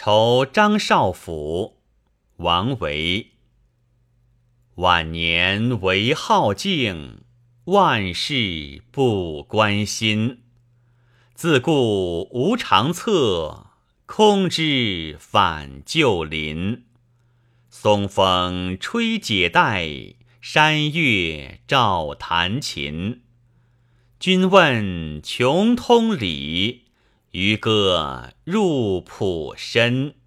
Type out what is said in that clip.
酬张少府，王维。晚年唯好静，万事不关心。自顾无长策，空知返旧林。松风吹解带，山月照弹琴。君问穷通理，渔歌入浦深。